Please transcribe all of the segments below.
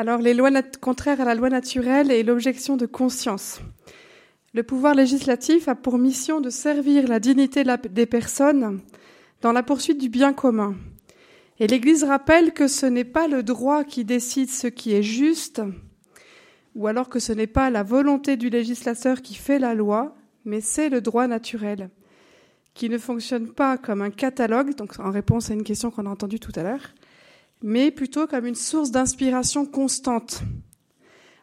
Alors, les lois contraires à la loi naturelle et l'objection de conscience. Le pouvoir législatif a pour mission de servir la dignité des personnes dans la poursuite du bien commun. Et l'Église rappelle que ce n'est pas le droit qui décide ce qui est juste, ou alors que ce n'est pas la volonté du législateur qui fait la loi, mais c'est le droit naturel, qui ne fonctionne pas comme un catalogue, donc en réponse à une question qu'on a entendue tout à l'heure, mais plutôt comme une source d'inspiration constante.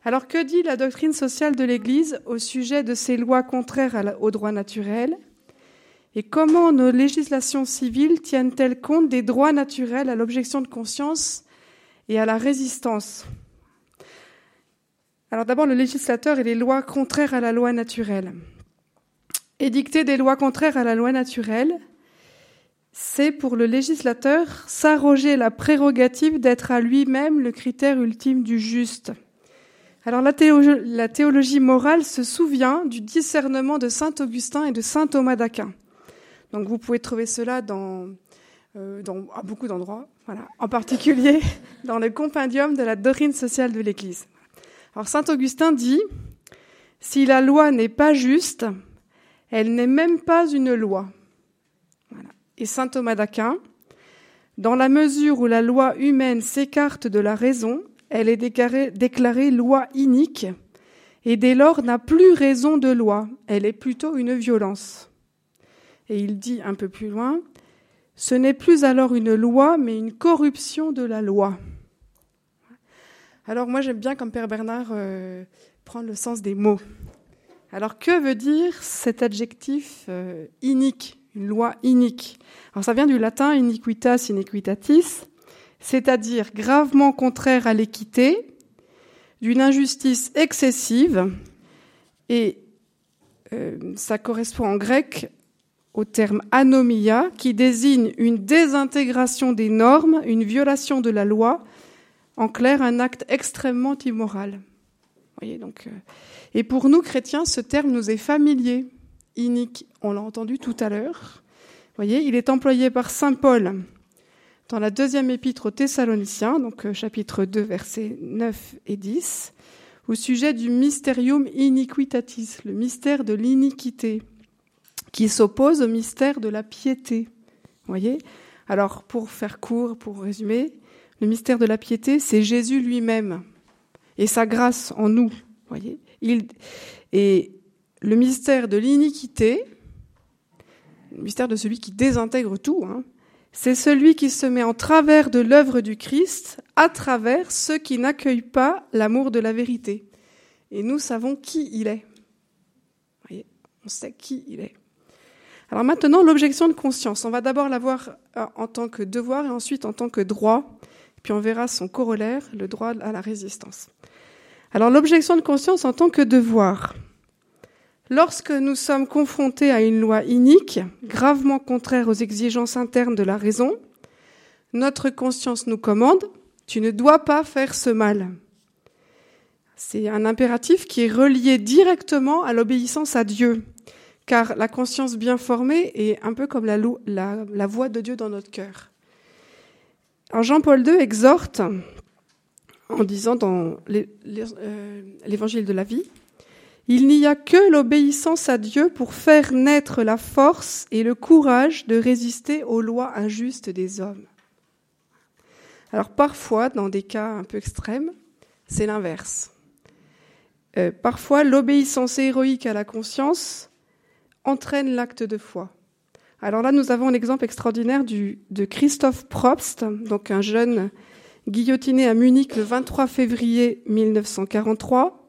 Alors que dit la doctrine sociale de l'Église au sujet de ces lois contraires au droit naturel? Et comment nos législations civiles tiennent-elles compte des droits naturels à l'objection de conscience et à la résistance? Alors d'abord le législateur et les lois contraires à la loi naturelle. Édicter des lois contraires à la loi naturelle, c'est pour le législateur s'arroger la prérogative d'être à lui-même le critère ultime du juste. Alors la théologie, morale se souvient du discernement de saint Augustin et de saint Thomas d'Aquin. Donc vous pouvez trouver cela dans, euh, à beaucoup d'endroits, voilà. en particulier dans le compendium de la doctrine sociale de l'Église. Alors saint Augustin dit si la loi n'est pas juste, elle n'est même pas une loi et saint Thomas d'Aquin, dans la mesure où la loi humaine s'écarte de la raison, elle est déclarée, loi inique, et dès lors n'a plus raison de loi, elle est plutôt une violence. Et il dit un peu plus loin, ce n'est plus alors une loi, mais une corruption de la loi. Alors moi j'aime bien, comme Père Bernard, euh, prendre le sens des mots. Alors que veut dire cet adjectif euh, inique une loi inique. Alors ça vient du latin iniquitas iniquitatis, c'est-à-dire gravement contraire à l'équité, d'une injustice excessive, et euh, ça correspond en grec au terme anomia, qui désigne une désintégration des normes, une violation de la loi, en clair un acte extrêmement immoral. Voyez, donc, euh, et pour nous chrétiens, ce terme nous est familier inique, on l'a entendu tout à l'heure. voyez, il est employé par Saint Paul dans la deuxième épître aux Thessaloniciens, donc euh, chapitre 2, versets 9 et 10, au sujet du mysterium iniquitatis, le mystère de l'iniquité, qui s'oppose au mystère de la piété. voyez? Alors, pour faire court, pour résumer, le mystère de la piété, c'est Jésus lui-même et sa grâce en nous. voyez? Et le mystère de l'iniquité, le mystère de celui qui désintègre tout, hein, c'est celui qui se met en travers de l'œuvre du Christ à travers ceux qui n'accueillent pas l'amour de la vérité. Et nous savons qui il est. Voyez, on sait qui il est. Alors maintenant, l'objection de conscience. On va d'abord la voir euh, en tant que devoir et ensuite en tant que droit. Puis on verra son corollaire, le droit à la résistance. Alors l'objection de conscience en tant que devoir. Lorsque nous sommes confrontés à une loi inique, gravement contraire aux exigences internes de la raison, notre conscience nous commande, tu ne dois pas faire ce mal. C'est un impératif qui est relié directement à l'obéissance à Dieu, car la conscience bien formée est un peu comme la, voix de Dieu dans notre cœur. Jean-Paul II exhorte en disant dans euh, l'évangile de la vie, il n'y a que l'obéissance à Dieu pour faire naître la force et le courage de résister aux lois injustes des hommes. Alors parfois, dans des cas un peu extrêmes, c'est l'inverse. Euh, parfois, l'obéissance héroïque à la conscience entraîne l'acte de foi. Alors là, nous avons un exemple extraordinaire de Christophe Probst, donc un jeune guillotiné à Munich le 23 février 1943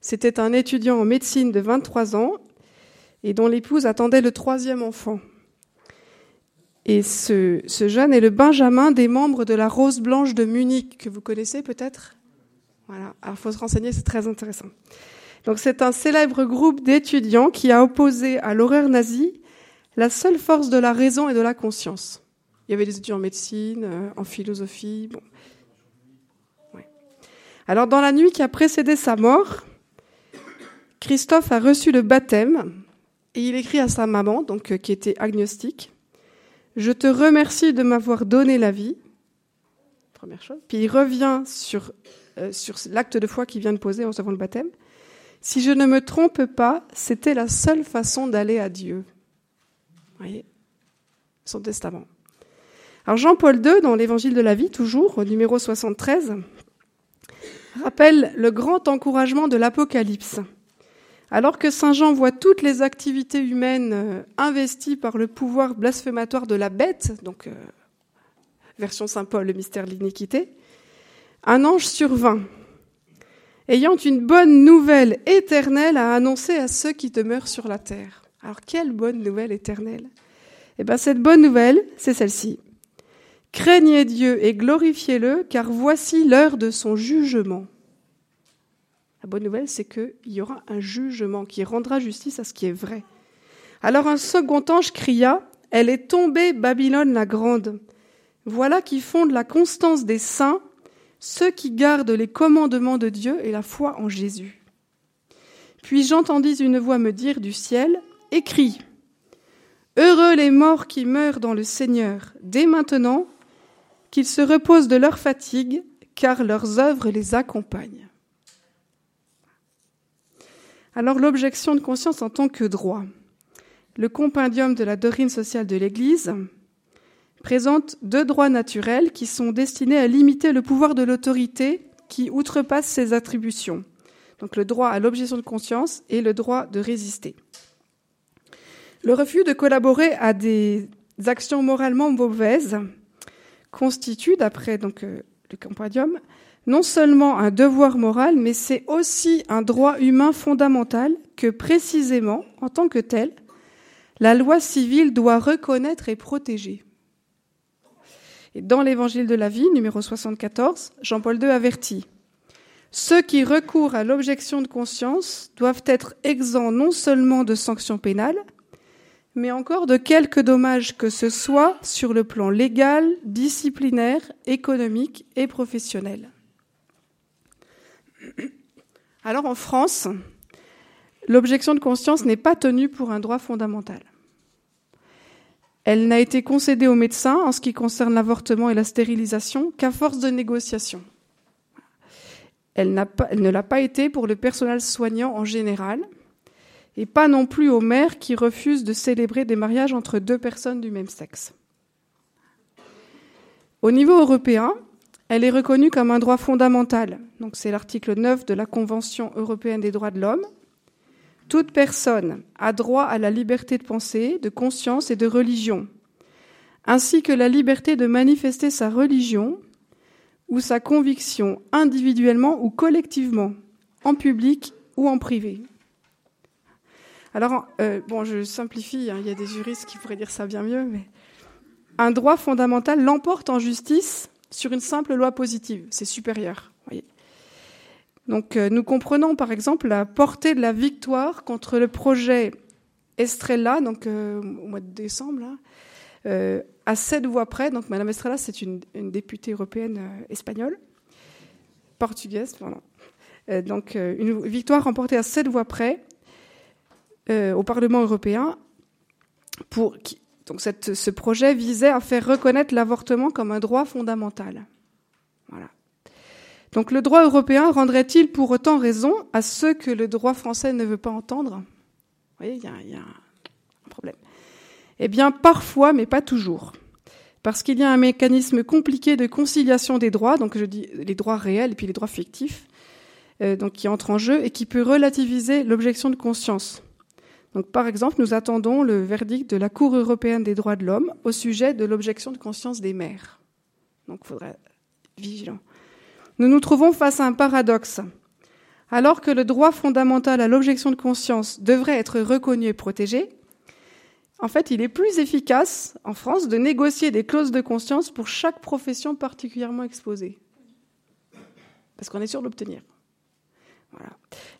c'était un étudiant en médecine de 23 ans et dont l'épouse attendait le troisième enfant. Et ce, jeune est le Benjamin des membres de la Rose Blanche de Munich, que vous connaissez peut-être Voilà, alors il faut se renseigner, c'est très intéressant. Donc c'est un célèbre groupe d'étudiants qui a opposé à l'horreur nazie la seule force de la raison et de la conscience. Il y avait des étudiants en médecine, euh, en philosophie. Bon. Alors dans la nuit qui a précédé sa mort, Christophe a reçu le baptême et il écrit à sa maman, donc euh, qui était agnostique, Je te remercie de m'avoir donné la vie. Première chose. Puis il revient sur euh, sur l'acte de foi qu'il vient de poser en recevant le baptême. Si je ne me trompe pas, c'était la seule façon d'aller à Dieu. voyez? Son testament. Alors Jean-Paul II, dans l'Évangile de la vie, toujours, au numéro 73, rappelle le grand encouragement de l'Apocalypse. Alors que Saint Jean voit toutes les activités humaines euh, investies par le pouvoir blasphématoire de la bête, donc euh, version Saint Paul, le mystère de l'iniquité, un ange survint, ayant une bonne nouvelle éternelle à annoncer à ceux qui demeurent sur la terre. Alors quelle bonne nouvelle éternelle Eh bien cette bonne nouvelle, c'est celle-ci. Craignez Dieu et glorifiez-le, car voici l'heure de son jugement. La bonne nouvelle, c'est qu'il y aura un jugement qui rendra justice à ce qui est vrai. Alors un second ange cria, Elle est tombée, Babylone la grande. Voilà qui fonde la constance des saints, ceux qui gardent les commandements de Dieu et la foi en Jésus. Puis j'entendis une voix me dire du ciel, Écris, Heureux les morts qui meurent dans le Seigneur, dès maintenant, qu'ils se reposent de leur fatigue, car leurs œuvres les accompagnent. Alors l'objection de conscience en tant que droit. Le compendium de la doctrine sociale de l'Église présente deux droits naturels qui sont destinés à limiter le pouvoir de l'autorité qui outrepasse ses attributions. Donc le droit à l'objection de conscience et le droit de résister. Le refus de collaborer à des actions moralement mauvaises constitue, d'après donc euh, le compendium, non seulement un devoir moral, mais c'est aussi un droit humain fondamental que précisément, en tant que tel, la loi civile doit reconnaître et protéger. Et dans l'Évangile de la vie, numéro 74, Jean-Paul II avertit Ceux qui recourent à l'objection de conscience doivent être exempts non seulement de sanctions pénales, mais encore de quelques dommages que ce soit sur le plan légal, disciplinaire, économique et professionnel. Alors en France, l'objection de conscience n'est pas tenue pour un droit fondamental. Elle n'a été concédée aux médecins en ce qui concerne l'avortement et la stérilisation qu'à force de négociation. Elle, ne l'a pas été pour le personnel soignant en général, et pas non plus aux mères qui refusent de célébrer des mariages entre deux personnes du même sexe. Au niveau européen, elle est reconnue comme un droit fondamental. Donc c'est l'article 9 de la Convention européenne des droits de l'homme. Toute personne a droit à la liberté de pensée, de conscience et de religion, ainsi que la liberté de manifester sa religion ou sa conviction individuellement ou collectivement, en public ou en privé. Alors, euh, bon, je simplifie, hein, il y a des juristes qui pourraient dire ça bien mieux, mais un droit fondamental l'emporte en justice sur une simple loi positive. C'est supérieur. Donc euh, nous comprenons par exemple la portée de la victoire contre le projet Estrella, donc euh, au mois de décembre, euh, à sept voix près. Donc Madame Estrella, c'est une, députée européenne espagnole, portugaise, pardon. donc une victoire remportée à sept voix près au Parlement européen pour donc ce projet visait à faire reconnaître l'avortement comme un droit fondamental. Voilà. Donc le droit européen rendrait-il pour autant raison à ceux que le droit français ne veut pas entendre? Vous il y, a, un problème. Eh bien, parfois, mais pas toujours. Parce qu'il y a un mécanisme compliqué de conciliation des droits, donc je dis les droits réels et puis les droits fictifs, euh, qui entrent en jeu et qui peut relativiser l'objection de conscience. Par exemple, nous attendons le verdict de la Cour européenne des droits de l'homme au sujet de l'objection de conscience des maires. Donc, il être vigilant. Nous nous trouvons face à un paradoxe. Alors que le droit fondamental à l'objection de conscience devrait être reconnu et protégé, en fait, il est plus efficace en France de négocier des clauses de conscience pour chaque profession particulièrement exposée. Parce qu'on est sûr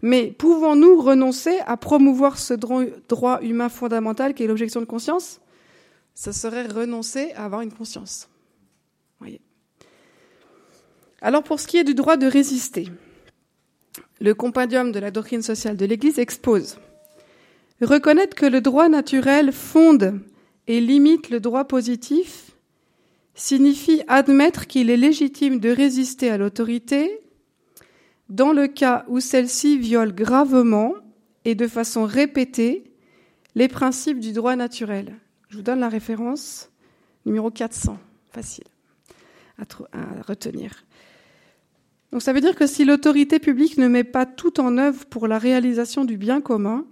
Mais pouvons-nous renoncer à promouvoir ce droit humain fondamental qui est l'objection de conscience? Ce serait renoncer à avoir une conscience. Voyez. Alors pour ce qui est du droit de résister, le compendium de la doctrine sociale de l'Église expose Reconnaître que le droit naturel fonde et limite le droit positif signifie admettre qu'il est légitime de résister à l'autorité dans le cas où celle-ci viole gravement et de façon répétée les principes du droit naturel. Je vous donne la référence numéro 400, facile à, retenir. Donc ça veut dire que si l'autorité publique ne met pas tout en œuvre pour la réalisation du bien commun,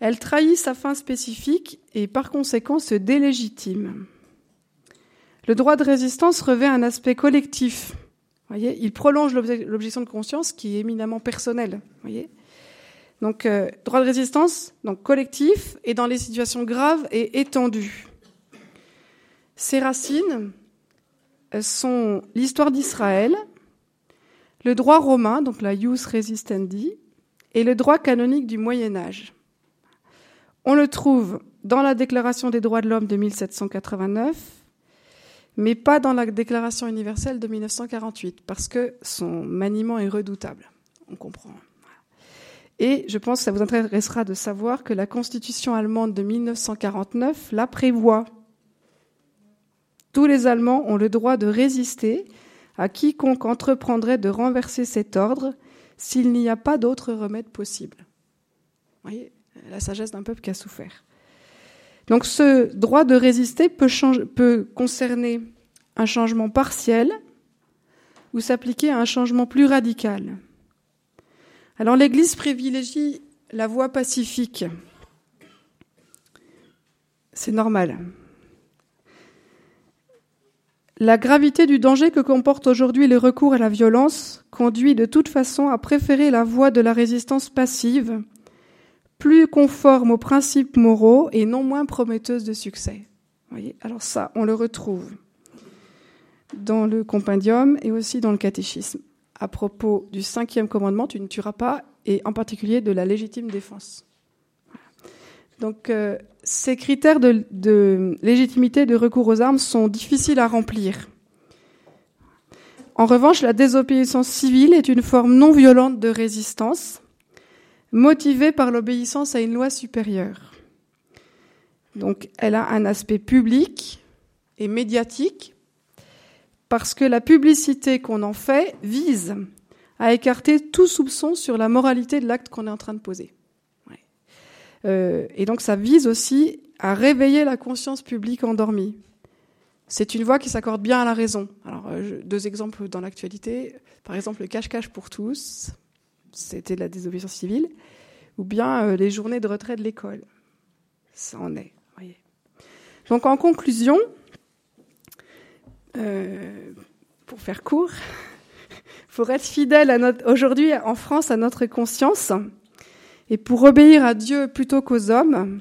elle trahit sa fin spécifique et par conséquent se délégitime. Le droit de résistance revêt un aspect collectif. Il prolonge l'objection de conscience qui est éminemment personnelle. Donc, euh, droit de résistance, donc collectif, et dans les situations graves et étendues. Ses racines euh, sont l'histoire d'Israël, le droit romain, donc la ius resistendi, et le droit canonique du Moyen Âge. On le trouve dans la Déclaration des droits de l'homme de 1789, mais pas dans la Déclaration universelle de 1948, parce que son maniement est redoutable. On comprend. Et je pense que ça vous intéressera de savoir que la Constitution allemande de 1949 la prévoit. Tous les Allemands ont le droit de résister à quiconque entreprendrait de renverser cet ordre s'il n'y a pas d'autre remède possible. Vous voyez, la sagesse d'un peuple qui a souffert. Donc ce droit de résister peut, concerner un changement partiel ou s'appliquer à un changement plus radical. Alors l'Église privilégie la voie pacifique. C'est normal. La gravité du danger que comporte aujourd'hui le recours à la violence conduit de toute façon à préférer la voie de la résistance passive, plus conforme aux principes moraux et non moins prometteuse de succès. Voyez? Alors ça, on le retrouve dans le compendium et aussi dans le catéchisme à propos du cinquième commandement, tu ne tueras pas, et en particulier de la légitime défense. Donc euh, ces critères de, légitimité de recours aux armes sont difficiles à remplir. En revanche, la désobéissance civile est une forme non violente de résistance, motivée par l'obéissance à une loi supérieure. Donc elle a un aspect public et médiatique, parce que la publicité qu'on en fait vise à écarter tout soupçon sur la moralité de l'acte qu'on est en train de poser. Euh, et donc ça vise aussi à réveiller la conscience publique endormie. C'est une voie qui s'accorde bien à la raison. Alors, euh, deux exemples dans l'actualité. Par exemple, le cache-cache pour tous, c'était la désobéissance civile, ou bien euh, les journées de retrait de l'école. Ça en est. Donc, en conclusion, pour faire court, pour être fidèle aujourd'hui en France à notre conscience, et pour obéir à Dieu plutôt qu'aux hommes,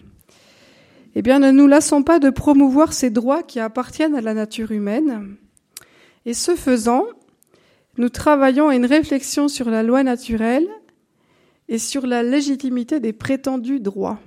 eh bien, ne nous lassons pas de promouvoir ces droits qui appartiennent à la nature humaine. Et ce faisant, nous travaillons à une réflexion sur la loi naturelle et sur la légitimité des prétendus droits.